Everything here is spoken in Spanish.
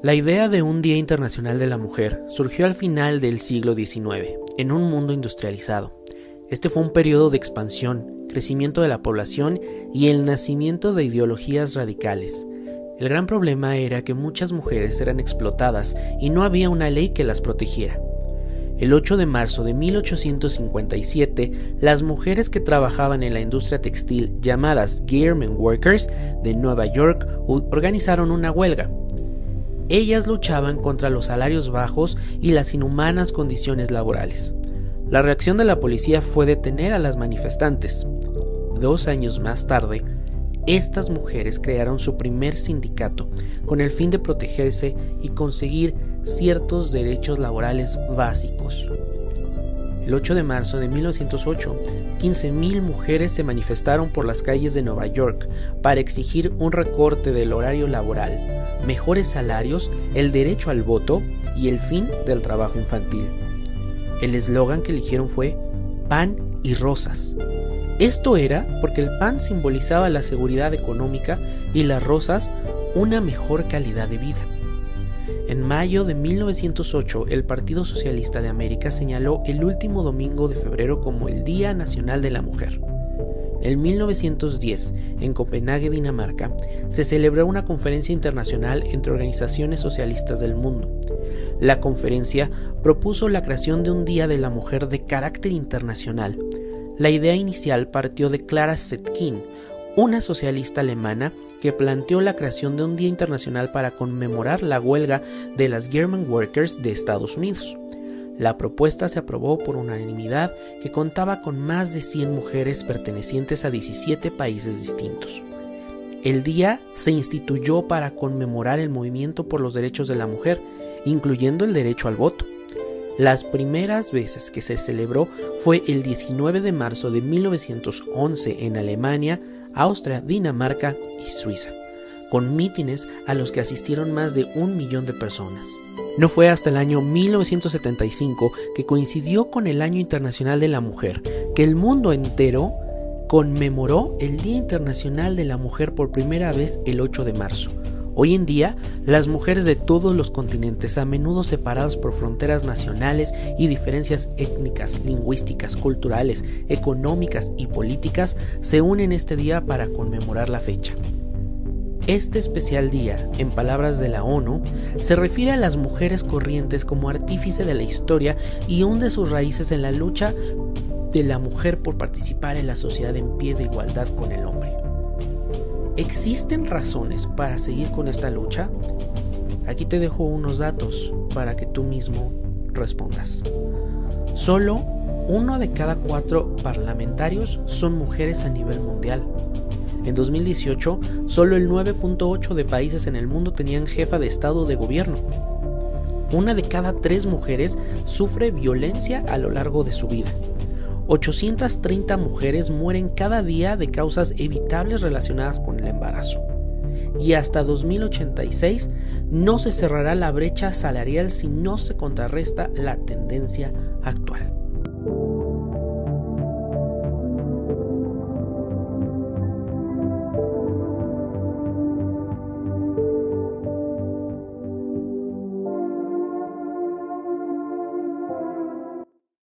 La idea de un Día Internacional de la Mujer surgió al final del siglo XIX, en un mundo industrializado. Este fue un periodo de expansión, crecimiento de la población y el nacimiento de ideologías radicales. El gran problema era que muchas mujeres eran explotadas y no había una ley que las protegiera. El 8 de marzo de 1857, las mujeres que trabajaban en la industria textil llamadas Garment Workers de Nueva York organizaron una huelga. Ellas luchaban contra los salarios bajos y las inhumanas condiciones laborales. La reacción de la policía fue detener a las manifestantes. Dos años más tarde, estas mujeres crearon su primer sindicato con el fin de protegerse y conseguir ciertos derechos laborales básicos. El 8 de marzo de 1908, 15.000 mujeres se manifestaron por las calles de Nueva York para exigir un recorte del horario laboral, mejores salarios, el derecho al voto y el fin del trabajo infantil. El eslogan que eligieron fue pan y rosas. Esto era porque el pan simbolizaba la seguridad económica y las rosas una mejor calidad de vida. En mayo de 1908, el Partido Socialista de América señaló el último domingo de febrero como el Día Nacional de la Mujer. En 1910, en Copenhague, Dinamarca, se celebró una conferencia internacional entre organizaciones socialistas del mundo. La conferencia propuso la creación de un Día de la Mujer de carácter internacional. La idea inicial partió de Clara Zetkin, una socialista alemana que planteó la creación de un Día Internacional para conmemorar la huelga de las German Workers de Estados Unidos. La propuesta se aprobó por unanimidad que contaba con más de 100 mujeres pertenecientes a 17 países distintos. El día se instituyó para conmemorar el movimiento por los derechos de la mujer, incluyendo el derecho al voto. Las primeras veces que se celebró fue el 19 de marzo de 1911 en Alemania, Austria, Dinamarca y Suiza, con mítines a los que asistieron más de un millón de personas. No fue hasta el año 1975, que coincidió con el Año Internacional de la Mujer, que el mundo entero conmemoró el Día Internacional de la Mujer por primera vez el 8 de marzo. Hoy en día, las mujeres de todos los continentes, a menudo separadas por fronteras nacionales y diferencias étnicas, lingüísticas, culturales, económicas y políticas, se unen este día para conmemorar la fecha. Este especial día, en palabras de la ONU, se refiere a las mujeres corrientes como artífice de la historia y hunde sus raíces en la lucha de la mujer por participar en la sociedad en pie de igualdad con el hombre. ¿Existen razones para seguir con esta lucha? Aquí te dejo unos datos para que tú mismo respondas. Solo uno de cada cuatro parlamentarios son mujeres a nivel mundial. En 2018, solo el 9.8 de países en el mundo tenían jefa de Estado de gobierno. Una de cada tres mujeres sufre violencia a lo largo de su vida. 830 mujeres mueren cada día de causas evitables relacionadas con el embarazo. Y hasta 2086 no se cerrará la brecha salarial si no se contrarresta la tendencia actual.